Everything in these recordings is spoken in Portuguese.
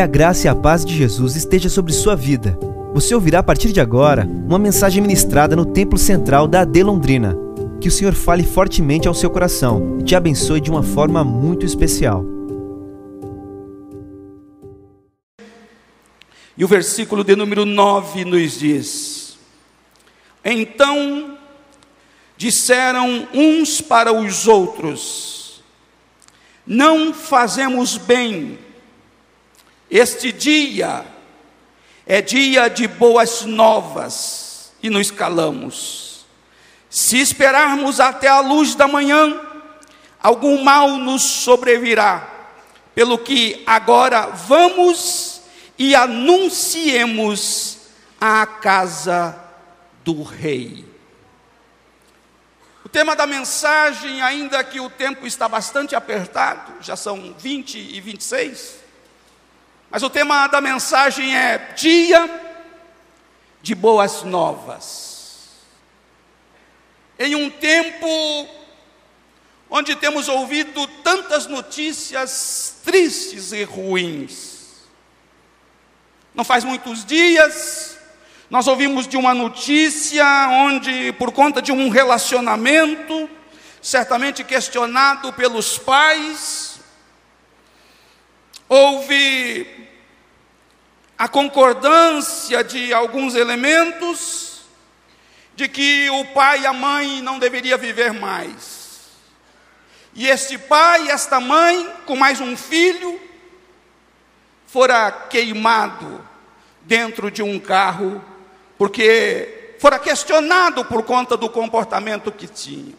Que a graça e a paz de Jesus esteja sobre sua vida. Você ouvirá a partir de agora uma mensagem ministrada no Templo Central da AD Londrina. Que o Senhor fale fortemente ao seu coração e te abençoe de uma forma muito especial. E o versículo de número 9 nos diz: Então disseram uns para os outros: Não fazemos bem, este dia é dia de boas novas, e nos calamos. Se esperarmos até a luz da manhã, algum mal nos sobrevirá, pelo que agora vamos e anunciemos a casa do rei. O tema da mensagem, ainda que o tempo está bastante apertado, já são 20 e 26, mas o tema da mensagem é Dia de Boas Novas. Em um tempo onde temos ouvido tantas notícias tristes e ruins, não faz muitos dias, nós ouvimos de uma notícia onde, por conta de um relacionamento, certamente questionado pelos pais, houve a concordância de alguns elementos de que o pai e a mãe não deveriam viver mais. E este pai e esta mãe, com mais um filho, fora queimado dentro de um carro, porque fora questionado por conta do comportamento que tinha.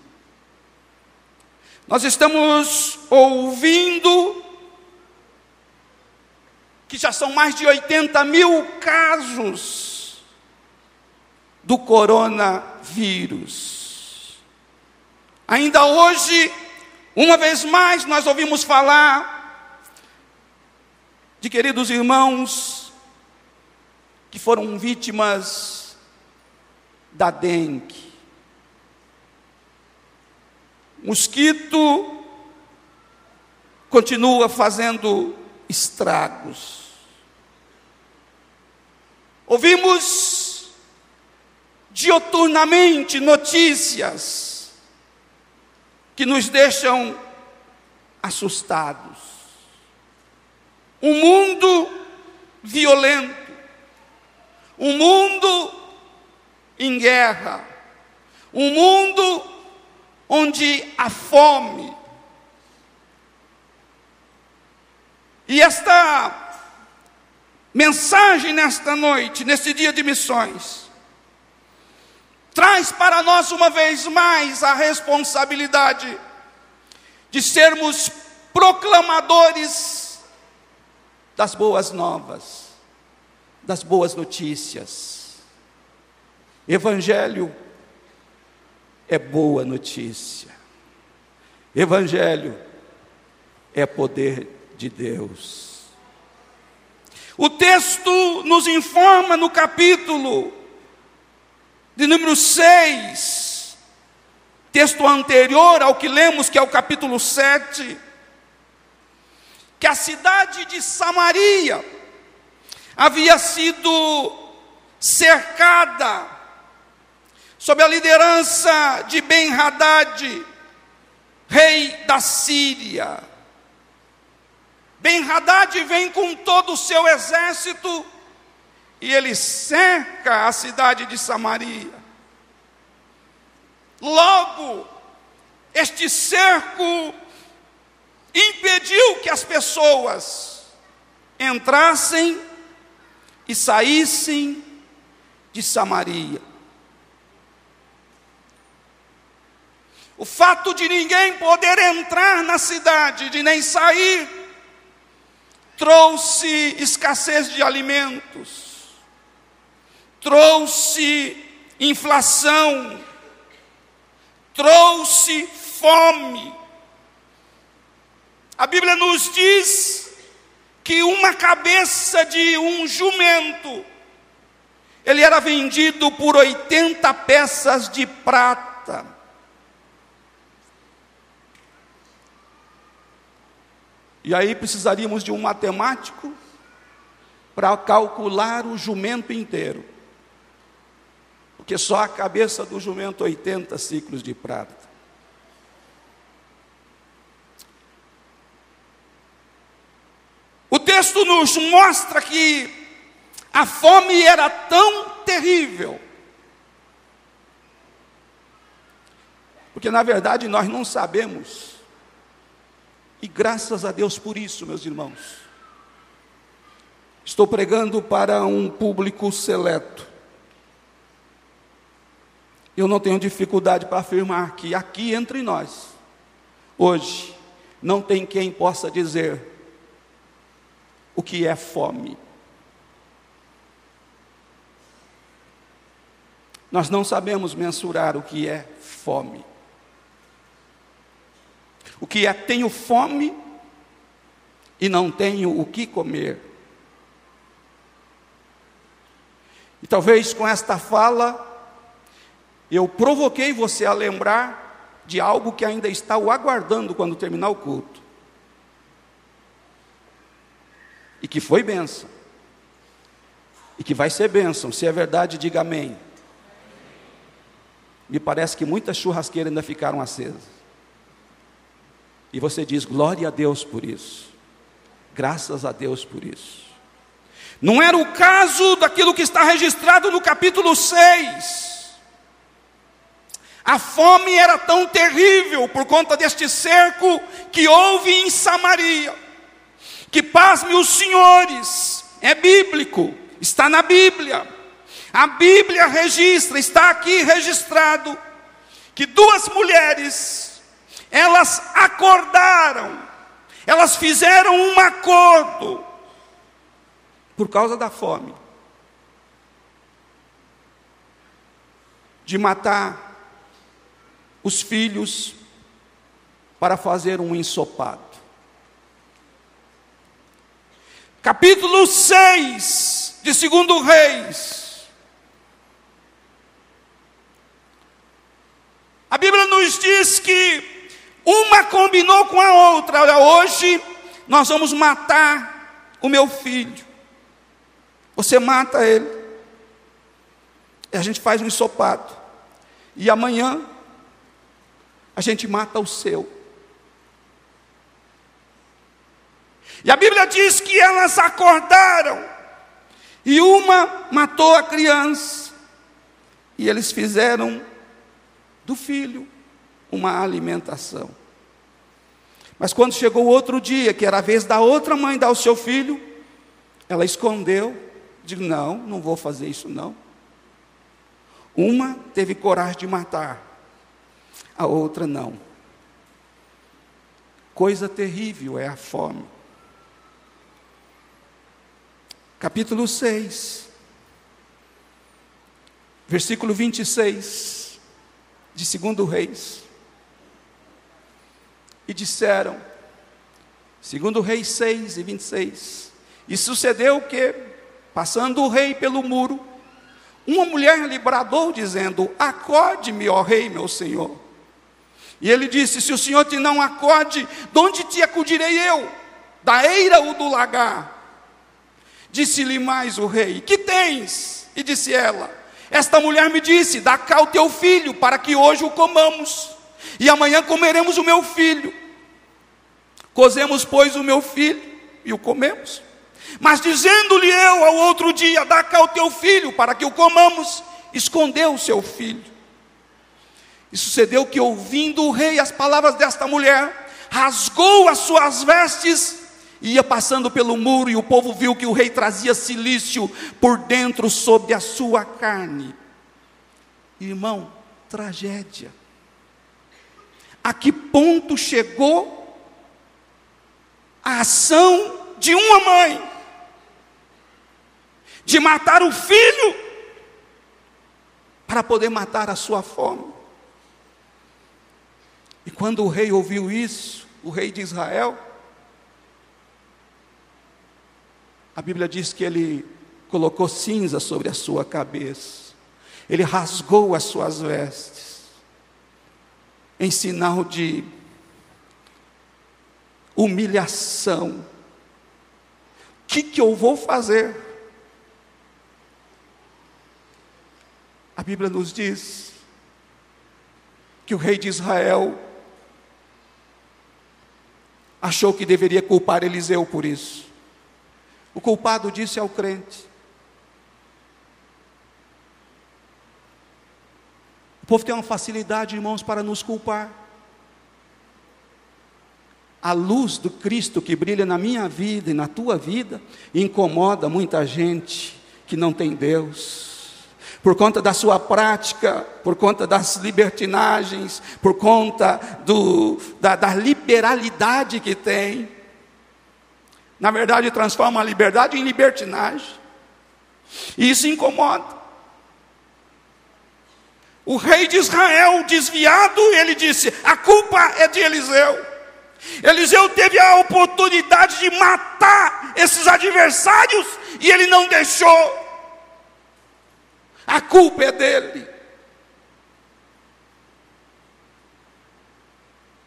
Nós estamos ouvindo que já são mais de 80 mil casos do coronavírus. Ainda hoje, uma vez mais, nós ouvimos falar de queridos irmãos que foram vítimas da dengue. Mosquito continua fazendo estragos. Ouvimos dioturnamente notícias que nos deixam assustados. Um mundo violento, um mundo em guerra, um mundo onde há fome. E esta mensagem nesta noite, nesse dia de missões, traz para nós uma vez mais a responsabilidade de sermos proclamadores das boas novas, das boas notícias. Evangelho é boa notícia. Evangelho é poder de Deus. O texto nos informa no capítulo de número 6, texto anterior ao que lemos, que é o capítulo 7 que a cidade de Samaria havia sido cercada sob a liderança de Ben-Hadad, rei da Síria. Ben-Hadad vem com todo o seu exército e ele cerca a cidade de Samaria. Logo, este cerco impediu que as pessoas entrassem e saíssem de Samaria. O fato de ninguém poder entrar na cidade, de nem sair, trouxe escassez de alimentos, trouxe inflação, trouxe fome, a Bíblia nos diz que uma cabeça de um jumento, ele era vendido por 80 peças de prata. E aí precisaríamos de um matemático para calcular o jumento inteiro. Porque só a cabeça do jumento 80 ciclos de prata. O texto nos mostra que a fome era tão terrível. Porque na verdade nós não sabemos. E graças a Deus por isso, meus irmãos. Estou pregando para um público seleto. Eu não tenho dificuldade para afirmar que aqui entre nós, hoje, não tem quem possa dizer o que é fome. Nós não sabemos mensurar o que é fome. O que é tenho fome e não tenho o que comer. E talvez com esta fala eu provoquei você a lembrar de algo que ainda está o aguardando quando terminar o culto. e que foi bênção, e que vai ser bênção, se é verdade, diga amém. Me parece que muitas churrasqueiras ainda ficaram acesas. E você diz: glória a Deus por isso, graças a Deus por isso. Não era o caso daquilo que está registrado no capítulo 6. A fome era tão terrível por conta deste cerco que houve em Samaria que pasme os senhores, é bíblico, está na Bíblia. A Bíblia registra, está aqui registrado, que duas mulheres, elas acordaram, elas fizeram um acordo, por causa da fome, de matar os filhos para fazer um ensopado. capítulo 6 de Segundo Reis. A Bíblia nos diz que uma combinou com a outra. Olha, hoje nós vamos matar o meu filho. Você mata ele. E a gente faz um ensopado. E amanhã a gente mata o seu. E a Bíblia diz que elas acordaram, e uma matou a criança, e eles fizeram do filho uma alimentação. Mas quando chegou o outro dia, que era a vez da outra mãe dar o seu filho, ela escondeu, disse: Não, não vou fazer isso não. Uma teve coragem de matar, a outra não. Coisa terrível é a fome capítulo 6, versículo 26 de 2 Reis. E disseram, segundo Reis 6 e 26, e sucedeu que, passando o rei pelo muro, uma mulher lhe bradou, dizendo: Acorde-me, ó rei, meu senhor. E ele disse: Se o senhor te não acorde, de onde te acudirei eu? Da eira ou do lagar? Disse-lhe mais o rei: Que tens? E disse ela: Esta mulher me disse: Dá cá o teu filho, para que hoje o comamos, e amanhã comeremos o meu filho. Cozemos, pois, o meu filho e o comemos. Mas dizendo-lhe eu ao outro dia: Dá cá o teu filho, para que o comamos, escondeu o seu filho. E sucedeu que, ouvindo o rei as palavras desta mulher, rasgou as suas vestes ia passando pelo muro e o povo viu que o rei trazia silício por dentro sobre a sua carne. Irmão, tragédia. A que ponto chegou a ação de uma mãe de matar o filho para poder matar a sua fome? E quando o rei ouviu isso, o rei de Israel, A Bíblia diz que ele colocou cinza sobre a sua cabeça, ele rasgou as suas vestes, em sinal de humilhação. que, que eu vou fazer? A Bíblia nos diz que o rei de Israel achou que deveria culpar Eliseu por isso. O culpado disse ao crente: O povo tem uma facilidade, irmãos, para nos culpar. A luz do Cristo que brilha na minha vida e na tua vida incomoda muita gente que não tem Deus por conta da sua prática, por conta das libertinagens, por conta do, da, da liberalidade que tem. Na verdade, transforma a liberdade em libertinagem. E isso incomoda. O rei de Israel, desviado, ele disse: a culpa é de Eliseu. Eliseu teve a oportunidade de matar esses adversários e ele não deixou a culpa é dele.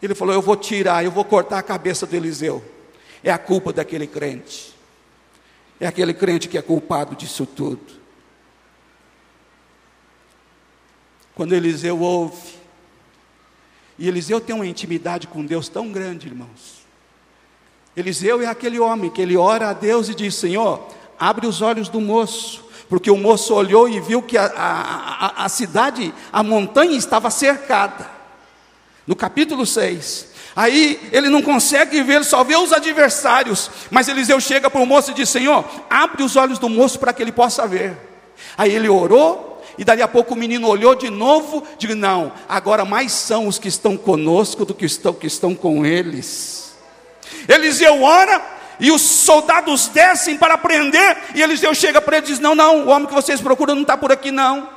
Ele falou: Eu vou tirar, eu vou cortar a cabeça do Eliseu. É a culpa daquele crente. É aquele crente que é culpado disso tudo. Quando Eliseu ouve, e Eliseu tem uma intimidade com Deus tão grande, irmãos. Eliseu é aquele homem que ele ora a Deus e diz: Senhor, abre os olhos do moço, porque o moço olhou e viu que a, a, a cidade, a montanha estava cercada. No capítulo 6. Aí ele não consegue ver, só vê os adversários. Mas Eliseu chega para o moço e diz: Senhor, abre os olhos do moço para que ele possa ver. Aí ele orou, e dali a pouco o menino olhou de novo, diz: Não, agora mais são os que estão conosco do que estão, que estão com eles. Eliseu ora, e os soldados descem para prender, e Eliseu chega para ele e diz: Não, não, o homem que vocês procuram não está por aqui, não.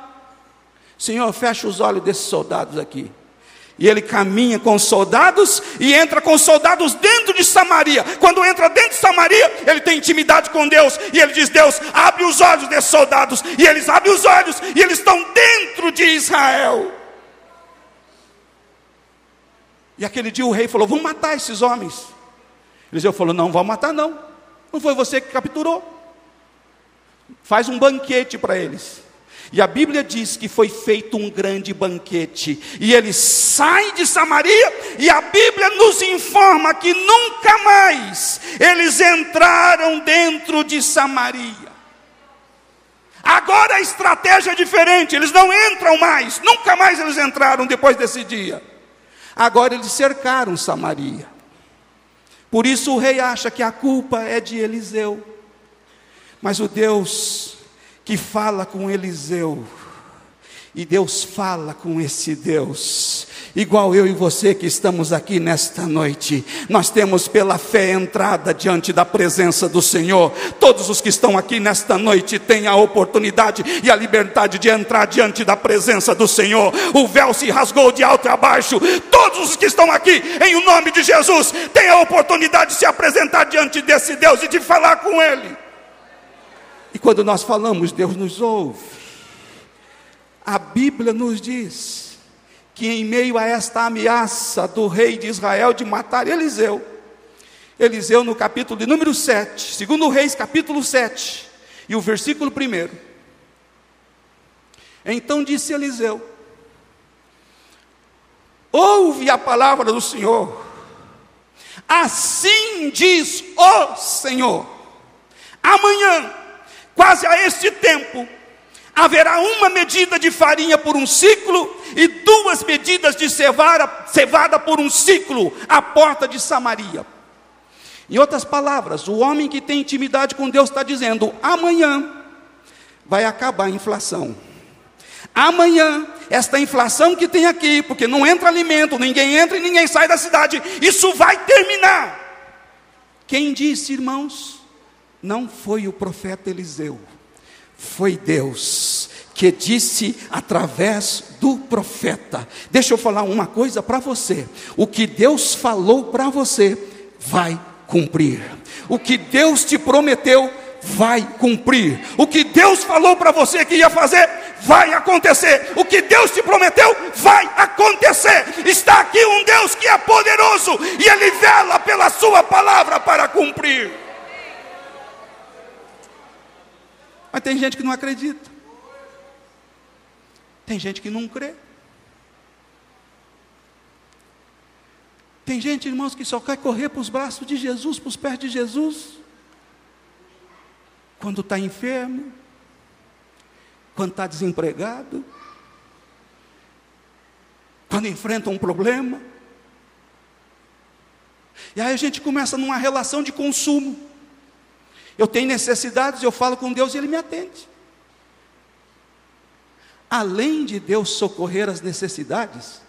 Senhor, fecha os olhos desses soldados aqui. E ele caminha com os soldados e entra com os soldados dentro de Samaria. Quando entra dentro de Samaria, ele tem intimidade com Deus. E ele diz: Deus, abre os olhos desses soldados. E eles abrem os olhos e eles estão dentro de Israel. E aquele dia o rei falou: Vamos matar esses homens. Eliseu falou: Não vão matar, não. Não foi você que capturou. Faz um banquete para eles. E a Bíblia diz que foi feito um grande banquete. E eles saem de Samaria, e a Bíblia nos informa que nunca mais eles entraram dentro de Samaria. Agora a estratégia é diferente, eles não entram mais, nunca mais eles entraram depois desse dia. Agora eles cercaram Samaria. Por isso o rei acha que a culpa é de Eliseu. Mas o Deus que fala com Eliseu, e Deus fala com esse Deus, igual eu e você que estamos aqui nesta noite, nós temos pela fé entrada diante da presença do Senhor. Todos os que estão aqui nesta noite têm a oportunidade e a liberdade de entrar diante da presença do Senhor. O véu se rasgou de alto a baixo. Todos os que estão aqui, em o nome de Jesus, têm a oportunidade de se apresentar diante desse Deus e de falar com Ele. E quando nós falamos, Deus nos ouve. A Bíblia nos diz que em meio a esta ameaça do rei de Israel de matar Eliseu, Eliseu no capítulo de número 7, segundo Reis, capítulo 7, e o versículo 1. Então disse Eliseu: Ouve a palavra do Senhor. Assim diz o Senhor: Amanhã, quase a este tempo, haverá uma medida de farinha por um ciclo e duas medidas de cevada, cevada por um ciclo à porta de Samaria. Em outras palavras, o homem que tem intimidade com Deus está dizendo: amanhã vai acabar a inflação. Amanhã, esta inflação que tem aqui, porque não entra alimento, ninguém entra e ninguém sai da cidade, isso vai terminar. Quem disse, irmãos? Não foi o profeta Eliseu foi Deus que disse através do profeta. Deixa eu falar uma coisa para você: o que Deus falou para você vai cumprir, o que Deus te prometeu vai cumprir, o que Deus falou para você que ia fazer vai acontecer, o que Deus te prometeu vai acontecer. Está aqui um Deus que é poderoso e ele vela pela Sua palavra para cumprir. Mas tem gente que não acredita. Tem gente que não crê. Tem gente, irmãos, que só quer correr para os braços de Jesus, para os pés de Jesus, quando está enfermo, quando está desempregado, quando enfrenta um problema. E aí a gente começa numa relação de consumo. Eu tenho necessidades, eu falo com Deus e Ele me atende. Além de Deus socorrer as necessidades,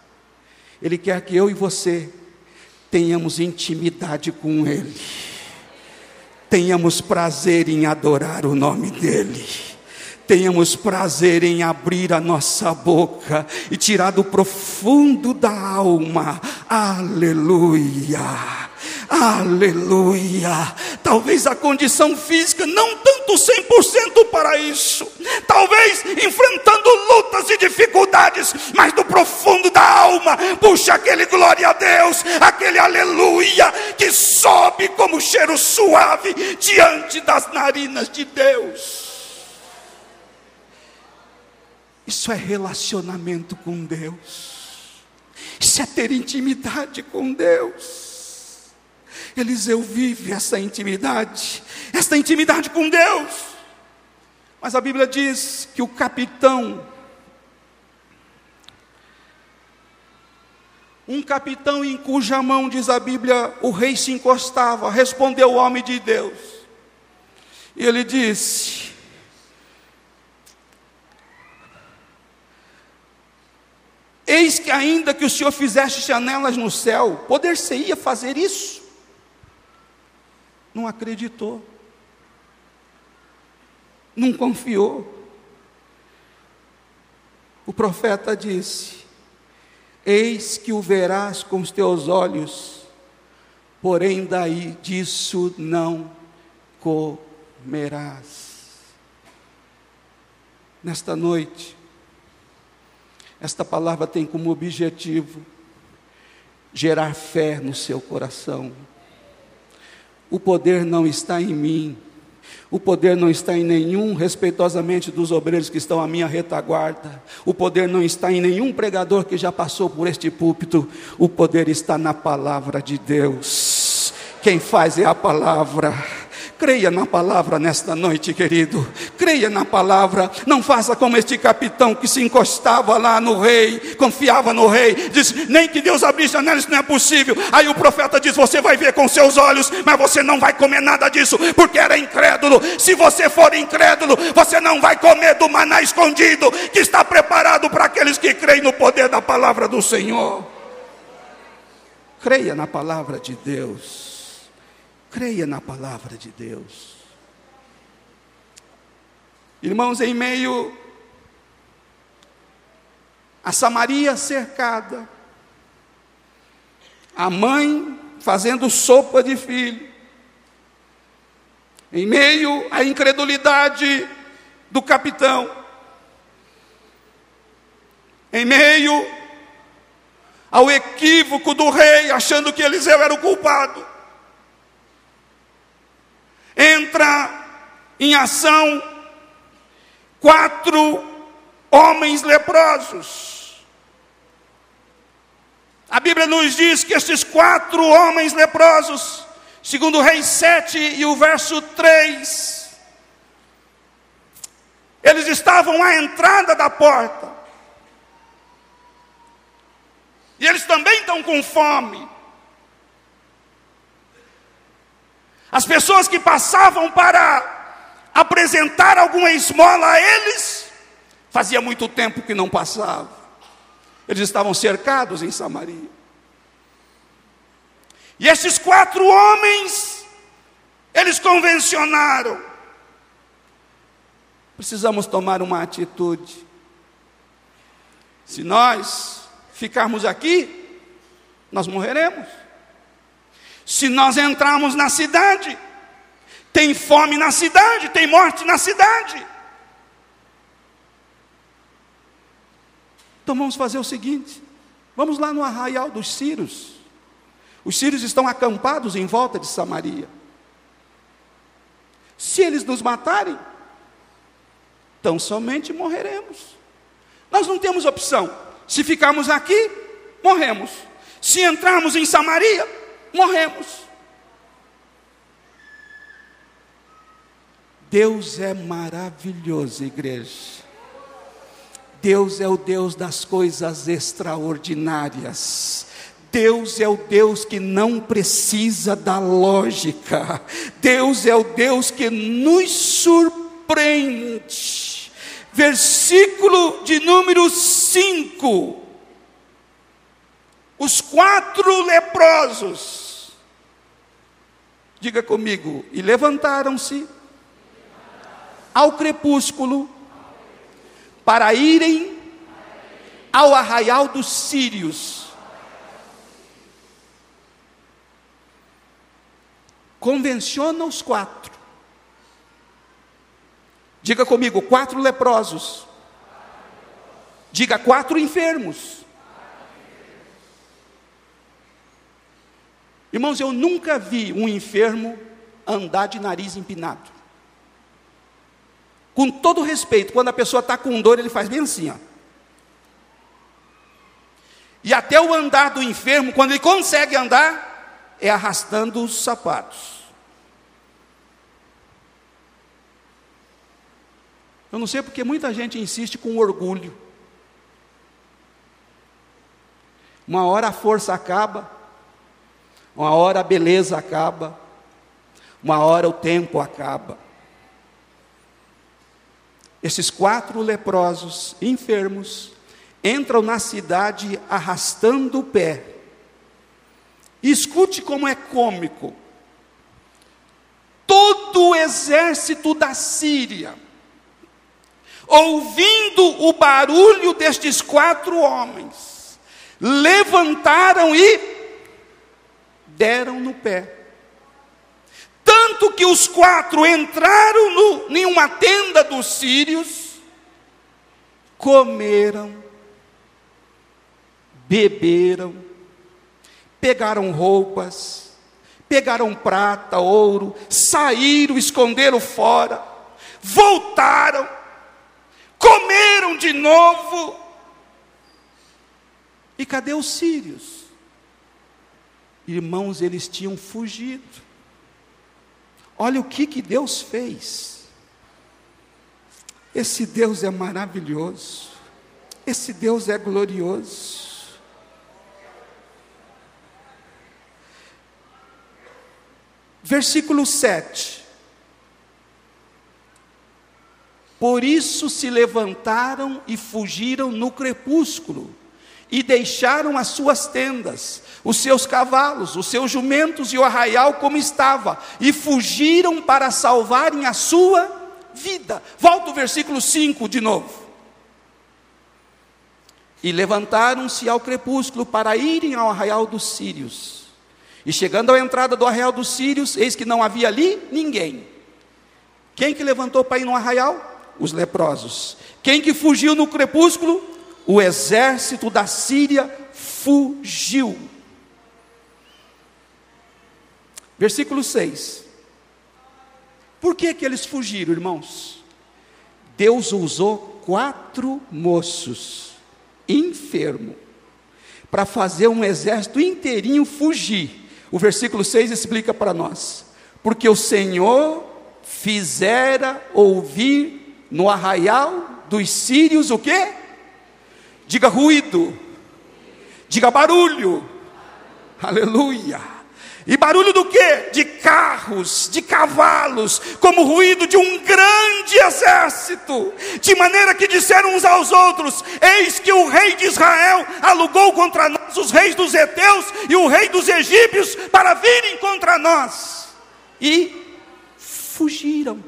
Ele quer que eu e você tenhamos intimidade com Ele, tenhamos prazer em adorar o nome dEle, tenhamos prazer em abrir a nossa boca e tirar do profundo da alma, aleluia Aleluia. Talvez a condição física não tanto 100% para isso. Talvez enfrentando lutas e dificuldades, mas do profundo da alma, puxa aquele glória a Deus, aquele aleluia que sobe como cheiro suave diante das narinas de Deus. Isso é relacionamento com Deus. Isso é ter intimidade com Deus. Eliseu vive essa intimidade, esta intimidade com Deus. Mas a Bíblia diz que o capitão, um capitão em cuja mão, diz a Bíblia, o rei se encostava, respondeu o homem de Deus. E ele disse: Eis que ainda que o Senhor fizesse janelas no céu, poder-se-ia fazer isso? Não acreditou, não confiou. O profeta disse: Eis que o verás com os teus olhos, porém daí disso não comerás. Nesta noite, esta palavra tem como objetivo gerar fé no seu coração. O poder não está em mim. O poder não está em nenhum, respeitosamente, dos obreiros que estão à minha retaguarda. O poder não está em nenhum pregador que já passou por este púlpito. O poder está na palavra de Deus. Quem faz é a palavra. Creia na palavra nesta noite, querido. Creia na palavra. Não faça como este capitão que se encostava lá no rei, confiava no rei. Diz: Nem que Deus abrisse janelas, isso não é possível. Aí o profeta diz: Você vai ver com seus olhos, mas você não vai comer nada disso, porque era incrédulo. Se você for incrédulo, você não vai comer do maná escondido, que está preparado para aqueles que creem no poder da palavra do Senhor. Creia na palavra de Deus. Creia na palavra de Deus. Irmãos, em meio a Samaria cercada, a mãe fazendo sopa de filho, em meio à incredulidade do capitão, em meio ao equívoco do rei, achando que Eliseu era o culpado, entra em ação quatro homens leprosos. A Bíblia nos diz que estes quatro homens leprosos, segundo o Rei 7 e o verso 3, eles estavam à entrada da porta. E eles também estão com fome. As pessoas que passavam para apresentar alguma esmola a eles, fazia muito tempo que não passavam. Eles estavam cercados em Samaria. E esses quatro homens, eles convencionaram. Precisamos tomar uma atitude. Se nós ficarmos aqui, nós morreremos. Se nós entrarmos na cidade, tem fome na cidade, tem morte na cidade. Então vamos fazer o seguinte: vamos lá no arraial dos Círios. Os Círios estão acampados em volta de Samaria. Se eles nos matarem, tão somente morreremos. Nós não temos opção. Se ficarmos aqui, morremos. Se entrarmos em Samaria, morremos. Deus é maravilhoso, igreja. Deus é o Deus das coisas extraordinárias. Deus é o Deus que não precisa da lógica. Deus é o Deus que nos surpreende. Versículo de número 5. Os quatro leprosos. Diga comigo. E levantaram-se ao crepúsculo para irem ao arraial dos sírios. Convenciona os quatro. Diga comigo, quatro leprosos. Diga quatro enfermos. Irmãos, eu nunca vi um enfermo andar de nariz empinado. Com todo respeito, quando a pessoa está com dor, ele faz bem assim, ó. E até o andar do enfermo, quando ele consegue andar, é arrastando os sapatos. Eu não sei porque muita gente insiste com orgulho. Uma hora a força acaba, uma hora a beleza acaba, uma hora o tempo acaba. Esses quatro leprosos enfermos entram na cidade arrastando o pé. E escute como é cômico. Todo o exército da Síria, ouvindo o barulho destes quatro homens, levantaram e deram no pé. Tanto que os quatro entraram no, em uma tenda dos sírios, comeram, beberam, pegaram roupas, pegaram prata, ouro, saíram, esconderam fora, voltaram, comeram de novo. E cadê os sírios? Irmãos, eles tinham fugido. Olha o que, que Deus fez. Esse Deus é maravilhoso. Esse Deus é glorioso. Versículo 7. Por isso se levantaram e fugiram no crepúsculo, e deixaram as suas tendas, os seus cavalos, os seus jumentos e o arraial como estava, e fugiram para salvarem a sua vida. Volta o versículo 5 de novo. E levantaram-se ao crepúsculo para irem ao arraial dos sírios. E chegando à entrada do arraial dos sírios, eis que não havia ali ninguém. Quem que levantou para ir no arraial? Os leprosos. Quem que fugiu no crepúsculo? O exército da Síria fugiu. Versículo 6. Por que, que eles fugiram, irmãos? Deus usou quatro moços, enfermo, para fazer um exército inteirinho fugir. O versículo 6 explica para nós: porque o Senhor fizera ouvir no arraial dos sírios o quê? Diga ruído. Diga barulho. Aleluia. E barulho do quê? De carros, de cavalos, como ruído de um grande exército. De maneira que disseram uns aos outros: Eis que o rei de Israel alugou contra nós os reis dos heteus e o rei dos egípcios para virem contra nós. E fugiram.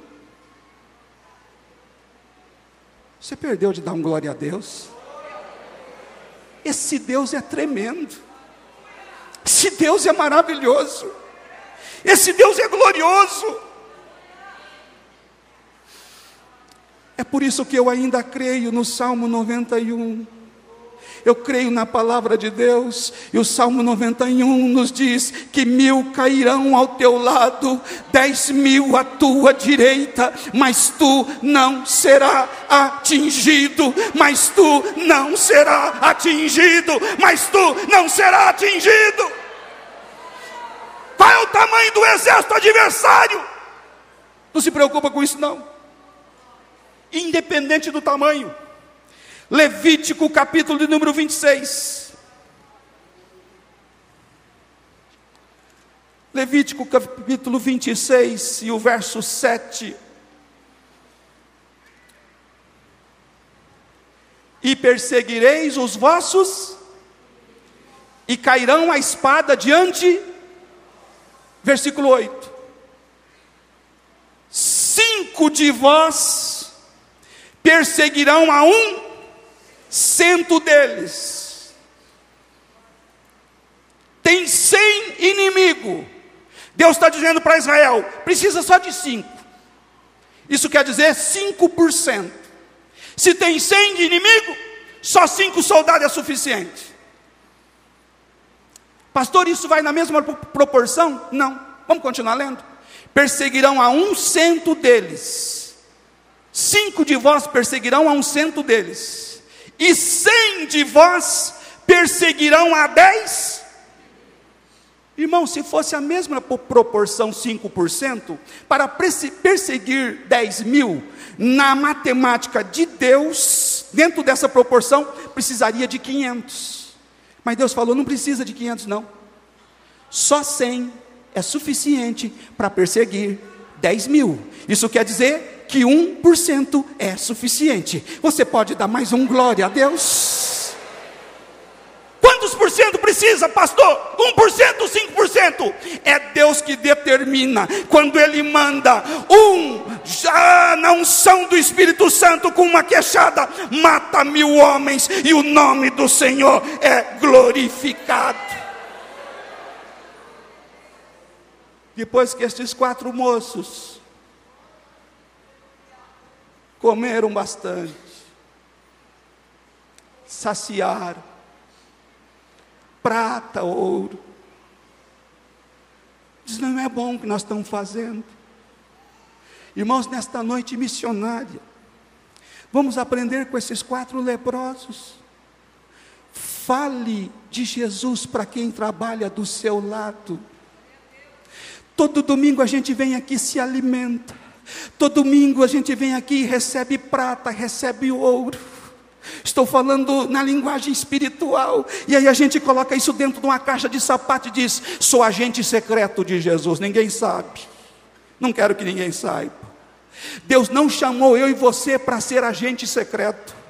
Você perdeu de dar um glória a Deus? Esse Deus é tremendo. Esse Deus é maravilhoso. Esse Deus é glorioso. É por isso que eu ainda creio no Salmo 91. Eu creio na palavra de Deus, e o Salmo 91 nos diz que mil cairão ao teu lado, dez mil à tua direita, mas tu não será atingido, mas tu não será atingido, mas tu não será atingido. Qual é o tamanho do exército adversário? Não se preocupa com isso, não. Independente do tamanho. Levítico capítulo de número 26. Levítico capítulo 26 e o verso 7. E perseguireis os vossos, e cairão a espada diante. Versículo 8. Cinco de vós perseguirão a um cento deles. Tem cem inimigo. Deus está dizendo para Israel: precisa só de cinco. Isso quer dizer 5%. Se tem cem de inimigo, só cinco soldados é suficiente. Pastor, isso vai na mesma proporção? Não. Vamos continuar lendo. Perseguirão a um cento deles. Cinco de vós perseguirão a um cento deles e cem de vós perseguirão a dez. Irmão, se fosse a mesma proporção, 5%, para perseguir 10 mil, na matemática de Deus, dentro dessa proporção, precisaria de 500. Mas Deus falou: não precisa de 500, não. Só 100 é suficiente para perseguir 10 mil. Isso quer dizer que 1% é suficiente. Você pode dar mais um glória a Deus? Quantos por cento precisa, pastor? 1%, 5%? É Deus que determina. Quando Ele manda um, já na unção do Espírito Santo com uma queixada, mata mil homens e o nome do Senhor é glorificado. Depois que estes quatro moços comeram bastante, saciaram, prata, ouro. Diz, não é bom o que nós estamos fazendo. Irmãos, nesta noite missionária, vamos aprender com esses quatro leprosos. Fale de Jesus para quem trabalha do seu lado. Todo domingo a gente vem aqui se alimenta. Todo domingo a gente vem aqui e recebe prata, recebe ouro. Estou falando na linguagem espiritual. E aí a gente coloca isso dentro de uma caixa de sapato e diz: sou agente secreto de Jesus. Ninguém sabe. Não quero que ninguém saiba. Deus não chamou eu e você para ser agente secreto.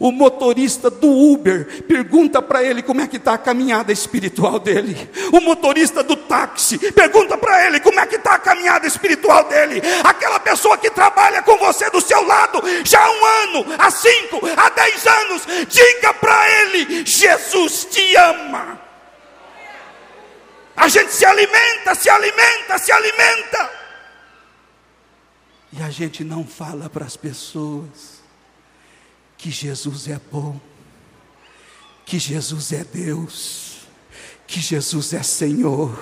O motorista do Uber pergunta para ele como é que está a caminhada espiritual dele. O motorista do táxi pergunta para ele como é que está a caminhada espiritual dele. Aquela pessoa que trabalha com você do seu lado já há um ano, há cinco, há dez anos, diga para ele: Jesus te ama. A gente se alimenta, se alimenta, se alimenta. E a gente não fala para as pessoas que Jesus é bom, que Jesus é Deus, que Jesus é Senhor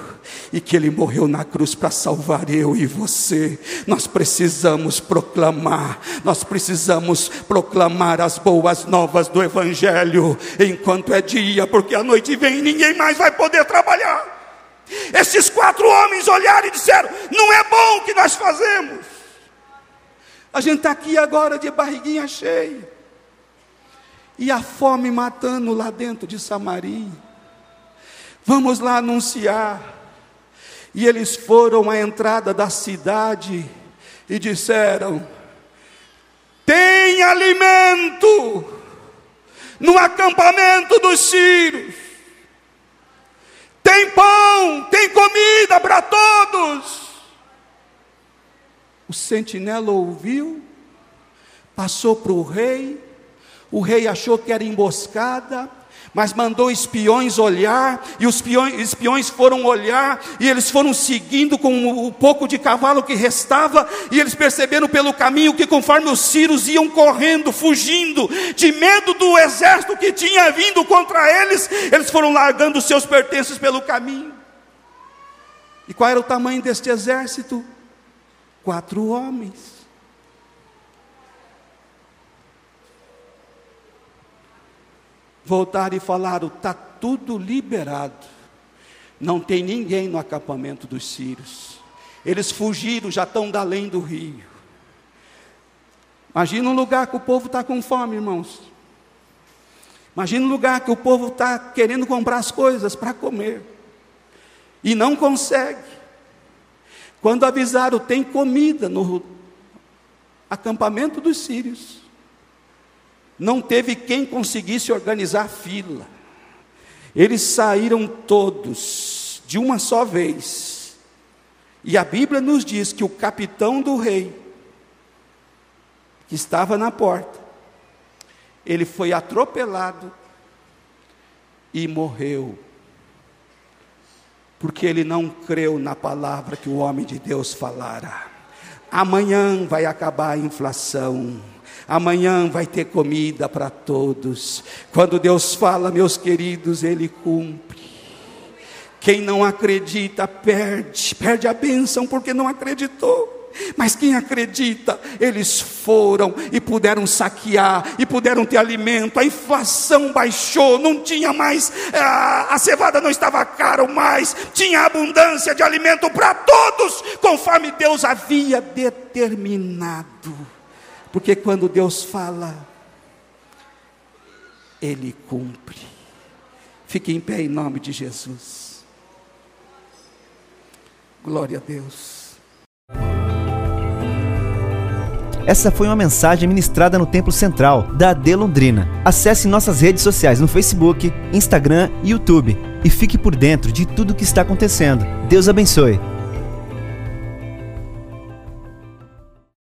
e que Ele morreu na cruz para salvar eu e você. Nós precisamos proclamar, nós precisamos proclamar as boas novas do Evangelho enquanto é dia, porque a noite vem e ninguém mais vai poder trabalhar. Esses quatro homens olharam e disseram: Não é bom o que nós fazemos. A gente está aqui agora de barriguinha cheia e a fome matando lá dentro de Samaria. Vamos lá anunciar. E eles foram à entrada da cidade e disseram: Tem alimento no acampamento dos sírios. Tem pão, tem comida para todos. O sentinela ouviu, passou para o rei o rei achou que era emboscada, mas mandou espiões olhar, e os espiões foram olhar, e eles foram seguindo com o pouco de cavalo que restava, e eles perceberam pelo caminho que, conforme os sírios iam correndo, fugindo, de medo do exército que tinha vindo contra eles, eles foram largando seus pertences pelo caminho. E qual era o tamanho deste exército? Quatro homens. Voltaram e falaram: está tudo liberado. Não tem ninguém no acampamento dos sírios. Eles fugiram, já estão da além do rio. Imagina um lugar que o povo está com fome, irmãos. Imagina um lugar que o povo está querendo comprar as coisas para comer. E não consegue. Quando avisaram, tem comida no acampamento dos sírios não teve quem conseguisse organizar fila. Eles saíram todos de uma só vez. E a Bíblia nos diz que o capitão do rei, que estava na porta, ele foi atropelado e morreu. Porque ele não creu na palavra que o homem de Deus falara. Amanhã vai acabar a inflação Amanhã vai ter comida para todos. Quando Deus fala, meus queridos, Ele cumpre. Quem não acredita perde, perde a bênção porque não acreditou. Mas quem acredita, eles foram e puderam saquear, e puderam ter alimento, a inflação baixou, não tinha mais, a, a cevada não estava caro mais, tinha abundância de alimento para todos, conforme Deus havia determinado. Porque quando Deus fala, Ele cumpre. Fique em pé em nome de Jesus. Glória a Deus. Essa foi uma mensagem ministrada no Templo Central da AD Londrina. Acesse nossas redes sociais no Facebook, Instagram e YouTube e fique por dentro de tudo o que está acontecendo. Deus abençoe.